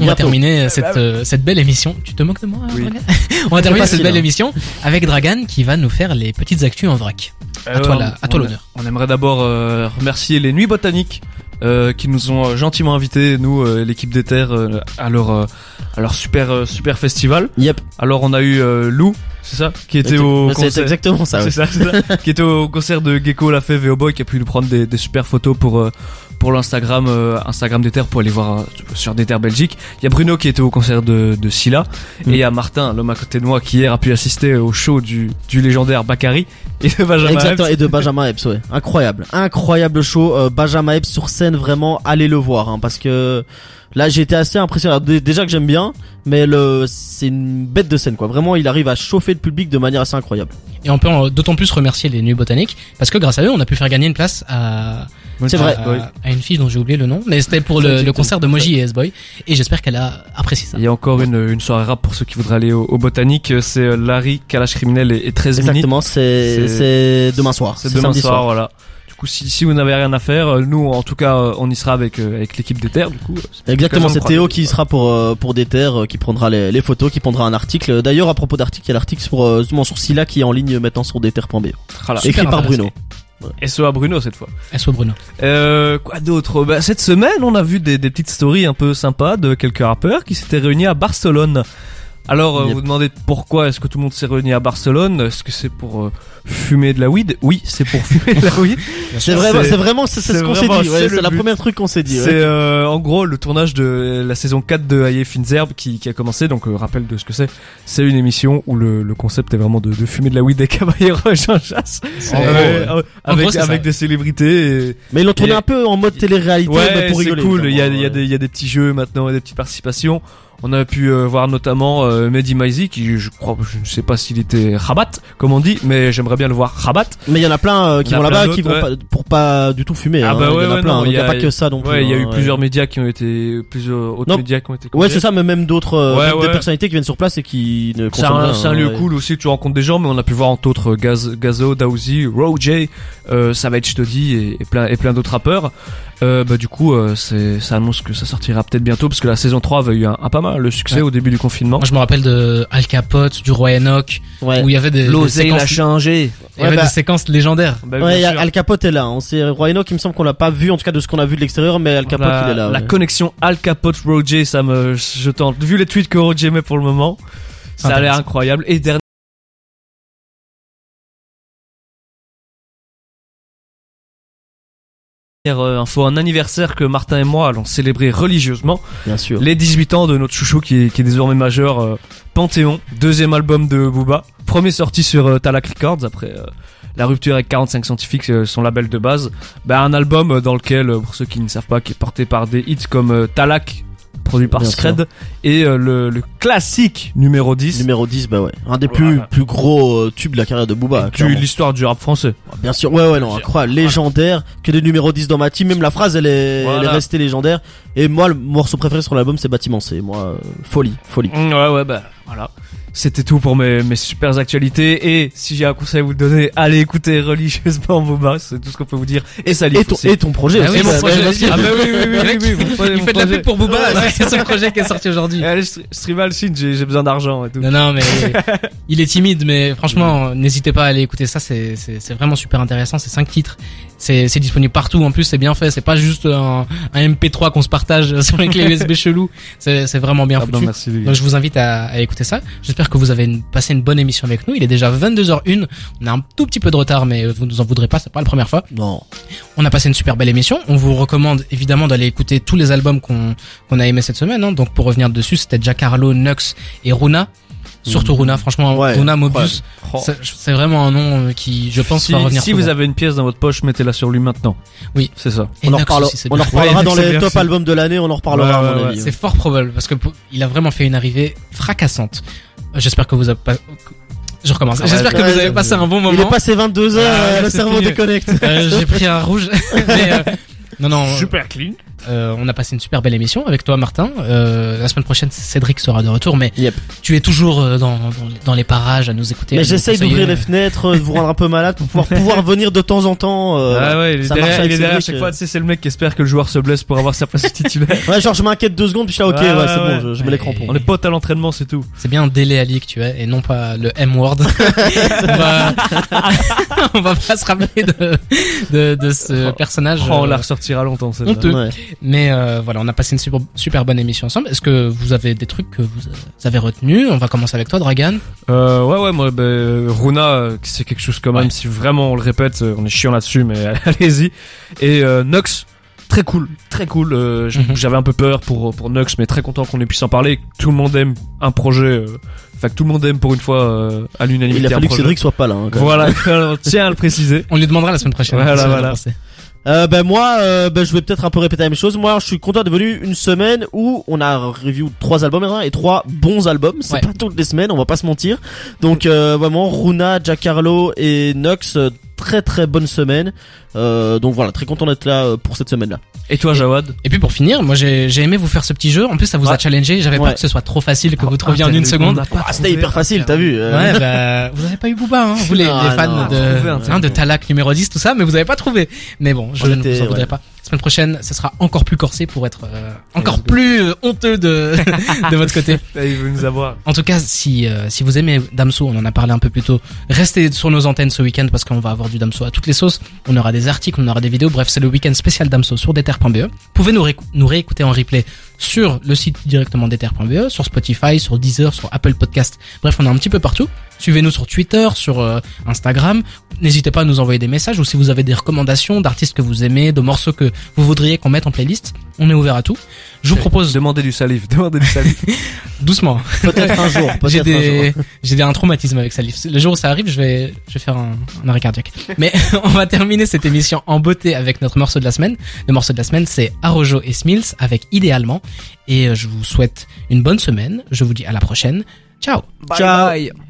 On va terminer cette, euh, cette belle émission. Tu te moques de moi, Oui. Dragan On va terminer cette belle hein. émission avec Dragan qui va nous faire les petites actus en vrac. À Euh, toi, on- la- à toi on- l'honneur. On aimerait d'abord euh, remercier les Nuits Botaniques euh, qui nous ont euh, gentiment invités, nous, euh, l'équipe des Terres, euh, à leur euh, à leur super euh, super festival. Yep. Alors on a eu euh, Lou, c'est ça, qui était au C'est concert. exactement ça. ouais. C'est ça, c'est ça. qui était au concert de Gecko, la Fève et Boy, qui a pu nous prendre des, des super photos pour euh, pour l'Instagram euh, Instagram des Terres pour aller voir euh, sur des Terres Belgique. Il y a Bruno qui était au concert de de Scylla Mm. et il y a Martin, l'homme à côté de moi, qui hier a pu assister au show du du légendaire Bakary et de Benjamin. Exactement, Epps. et de Benjamin Epps, ouais. Incroyable. Incroyable show. Euh, Benjamin Epps sur scène, vraiment, allez le voir, hein, parce que là, j'ai été assez impressionné. Déjà que j'aime bien, mais le, c'est une bête de scène, quoi. Vraiment, il arrive à chauffer le public de manière assez incroyable. Et on peut d'autant plus remercier les Nuits Botaniques parce que grâce à eux, on a pu faire gagner une place à, C'est vrai. à, à une fille dont j'ai oublié le nom. Mais c'était pour le, concert de Moji et S-Boy. Et j'espère qu'elle a apprécié ça. Il y a encore une, une soirée rap pour ceux qui voudraient aller au, au Botanique. C'est euh, Larry, Kalash Criminel et, et 13 minutes. Exactement, c'est, demain soir. C'est demain samedi soir, voilà. Du coup, si, si vous n'avez rien à faire, euh, nous, en tout cas, euh, on y sera avec avec l'équipe des terres. Du coup, c'est Exactement, c'est Théo qui sera pour pour des terres, qui prendra les, les photos, qui prendra un article. D'ailleurs, à propos d'article, il y a l'article sur sur Scylla qui est en ligne maintenant sur desterre.be. Voilà. Écrit par intéressant. Bruno. SOA Bruno cette fois. SO Bruno. Euh, quoi d'autre? Bah, Cette semaine, on a vu des, des petites stories un peu sympas de quelques rappeurs qui s'étaient réunis à Barcelone. Alors, euh, Yep. vous demandez pourquoi est-ce que tout le monde s'est réuni à Barcelone? Est-ce que c'est pour euh, fumer de la weed? Oui, c'est pour fumer de la weed. C'est vraiment, C'est- c'est vraiment, c'est c'est c'est ce qu'on s'est dit. ouais, c'est c'est la but. première truc qu'on s'est dit. ouais. C'est euh, en gros le tournage de la saison 4 de Aïe Finzerbe qui, qui a commencé. Donc euh, rappel de ce que c'est. C'est une émission où le, le concept est vraiment de, de fumer de la weed des cavaliers Jean Chasse Euh, euh, avec gros, c'est avec des célébrités. Et... Mais ils l'ont tourné Et- un peu en mode télé-réalité, mais Ouais, pour c'est rigoler. cool. Il y a, évidemment, il y, a ouais. des, il y a des petits jeux maintenant et des petites participations. On a pu euh, voir notamment euh, Mehdi Maizi qui je crois je ne sais pas s'il était rabat comme on dit mais j'aimerais bien le voir rabat. Mais il y en a plein euh, qui Il y en vont a là-bas qui vont d'autres, pas, pour pas du tout fumer. Ah hein. bah il ouais, y en a ouais, plein. non, donc Il y a pas que ça plus. Ouais, il y a hein, eu ouais. plusieurs médias qui ont été plusieurs autres Non. médias qui ont été Ouais, c'est ça, mais même d'autres, euh, Ouais, même des ouais. personnalités qui viennent sur place et qui ne C'est consomment un, rien, c'est un hein, lieu ouais. cool aussi, tu rencontres des gens, mais on a pu voir entre autres Gaz, Gazo, Daouzi, Roger, euh, Savage et, et plein, et plein d'autres rappeurs. Euh, bah du coup, euh, c'est, ça annonce que ça sortira peut-être bientôt parce que la saison 3 avait eu un, un pas mal le succès Ouais. au début du confinement. Moi, je me rappelle de Al Capote, du Roi Enoch, Ouais. où il y avait des, des séquences, changé. il y avait Ouais, bah- des séquences légendaires. Bah, a. Al Capote est là. On sait Roy Enoch, il me semble qu'on l'a pas vu, en tout cas de ce qu'on a vu de l'extérieur, mais Al Capote la, il est là. la ouais. connexion Al Capote Roger, ça me, je tente. Vu les tweets que Roger met pour le moment, ça a l'air incroyable. Et dernier info, un anniversaire que Martin et moi allons célébrer religieusement. Bien sûr. Les 18 ans de notre chouchou qui est, qui est désormais majeur, euh, Panthéon, deuxième album de Booba, premier sorti sur euh, Talak Records après euh, la rupture avec 45 Scientifiques, euh, son label de base. Bah, un album euh, dans lequel, euh, pour ceux qui ne savent pas, qui est porté par des hits comme euh, Talak, produit par Bien Scred, et euh, le, le classique numéro 10. Numéro 10, bah ouais. Un des plus, Voilà. plus gros euh, tubes de la carrière de Booba. clairement. l'histoire du rap français. Bien sûr, ouais, ouais, non, incroyable, légendaire, que des numéros 10 dans ma team, même la phrase, elle est, elle est Voilà. restée légendaire. Et moi, le morceau préféré sur l'album, c'est Bâtiment C. Moi, euh, folie, folie. Mm, Ouais, ouais, bah voilà. C'était tout pour mes, mes super actualités. Et si j'ai un conseil à vous donner, allez écouter religieusement Booba, c'est tout ce qu'on peut vous dire. Et ça Et ton, et ton projet Ah oui, mon projet Ah bah oui, oui, oui, oui, Il fait de la pub pour Booba, c'est son projet qui est sorti aujourd'hui. Allez, Stri- Streamal Scene, j'ai besoin d'argent et tout. Non, non, mais il est timide, mais franchement, n'hésitez pas à aller écouter ça, c'est vraiment super intéressant, c'est cinq titres, c'est, c'est disponible partout, en plus c'est bien fait, c'est pas juste un, un MP3 qu'on se partage sur les clés USB chelou, c'est, c'est vraiment bien Ah foutu. merci, les gars. Donc je vous invite à, à écouter ça. J'espère que vous avez une- passé une bonne émission avec nous. Il est déjà 22h01. On a un tout petit peu de retard, mais vous nous en voudrez pas, c'est pas la première fois. Non. On a passé une super belle émission. On vous recommande évidemment d'aller écouter tous les albums qu'on qu'on a aimé cette semaine. hein. Donc pour revenir dessus, c'était Giancarlo, Nux et Runa. Surtout Runa, franchement, Ouais, Runa Mobius, Oh. c'est vraiment un nom euh, qui, je pense, si, va revenir. si souvent. vous avez une pièce dans votre poche, mettez-la sur lui maintenant. Oui. C'est ça. Et On en reparlera, aussi, on en reparlera Ouais, dans les top albums de l'année, on en reparlera Ouais, à mon ouais, avis. C'est fort probable parce que il a vraiment fait une arrivée fracassante. J'espère que vous avez pas. Je recommence. Ouais, J'espère que vous avez passé un bon Il est moment. passé 22 heures, Ah, euh, le cerveau déconnecte. Euh, J'ai pris un rouge. Mais, euh, non, non. Super clean. Euh, on a passé une super belle émission avec toi, Martin. Euh, la semaine prochaine, Cédric sera de retour, mais Yep. tu es toujours euh, dans, dans, dans les parages à nous écouter. Mais j'essaye d'ouvrir les fenêtres, de vous rendre un peu malade pour pouvoir pouvoir venir de temps en temps. euh, ah ouais, il est ça derrière, marche avec il est derrière Cédric, chaque fois. Tu sais, c'est le mec qui espère que le joueur se blesse pour avoir sa place titulaire. Ouais, genre je m'inquiète deux secondes puis je suis là, ok, ouais, ouais, c'est ouais. bon, je, je mets les crampons. On est potes à l'entraînement, c'est tout. C'est bien Dele Ali que tu es et non pas le M-word. on, va... on va pas se rappeler de, de, de ce personnage. Oh, on la ressortira longtemps, celle-là. Mais euh, voilà, on a passé une super, super bonne émission ensemble. Est-ce que vous avez des trucs que vous avez retenus? On va commencer avec toi, Dragan. Euh, ouais, ouais, moi, ben, Runa, euh, c'est quelque chose quand même, Ouais. si vraiment on le répète, euh, on est chiant là-dessus, mais allez-y. Et euh, Nox, très cool, très cool. euh, Mhm. J'avais un peu peur pour, pour Nox, mais très content qu'on ait pu s'en parler. Tout le monde aime un projet, euh, enfin que tout le monde aime pour une fois euh, à l'unanimité Il a fallu que. Cédric soit pas là. hein, quand même. Voilà, on tient à le préciser. On lui demandera la semaine prochaine. Voilà, voilà. Euh, ben moi, euh, ben je vais peut-être un peu répéter la même chose. Moi, je suis content d'être venu une semaine où on a review trois albums hein, et trois bons albums. C'est Ouais. pas toutes les semaines, on va pas se mentir. Donc euh, vraiment, Runa, Giancarlo et Nox, euh, très très bonne semaine. Euh, donc voilà, très content d'être là euh, pour cette semaine-là. Et toi, Jawad? Et puis pour finir, moi j'ai j'ai aimé vous faire ce petit jeu. En plus, ça vous a challengé. J'avais Ouais. peur que ce soit trop facile que vous trouviez Ah, en une t'as- seconde. Ah, c'était hyper facile, t'as vu euh, Ouais, bah, vous avez pas eu Booba, hein, vous les, Non, les fans non, de, trouvé hein, de Talak numéro 10, tout ça, mais vous avez pas trouvé. Mais bon, je On ne était- vous en voudrais ouais. pas. Semaine prochaine, ce sera encore plus corsé pour être euh, encore plus euh, honteux de, de votre côté. Il veut nous avoir. En tout cas, si, euh, si vous aimez Damso, on en a parlé un peu plus tôt, restez sur nos antennes ce week-end parce qu'on va avoir du Damso à toutes les sauces. On aura des articles, on aura des vidéos. Bref, c'est le week-end spécial Damso sur deter.be. Vous pouvez nous, nous réécouter en replay sur le site directement deter.be, sur Spotify, sur Deezer, sur Apple Podcast. Bref, on est un petit peu partout. Suivez-nous sur Twitter, sur euh, Instagram. N'hésitez pas à nous envoyer des messages ou si vous avez des recommandations d'artistes que vous aimez, de morceaux que vous voudriez qu'on mette en playlist. On est ouvert à tout. Je vous propose Demandez du salif, demandez du salif. doucement. Peut-être un jour, J'ai des, j'ai des- un traumatisme avec Salif. Le jour où ça arrive, je vais, je vais faire un, un arrêt cardiaque. Mais on va terminer cette émission en beauté avec notre morceau de la semaine. Le morceau de la semaine, c'est Arojo et Smills avec Idéalement. Et euh, je vous souhaite une bonne semaine. Je vous dis à la prochaine. Ciao. Ciao.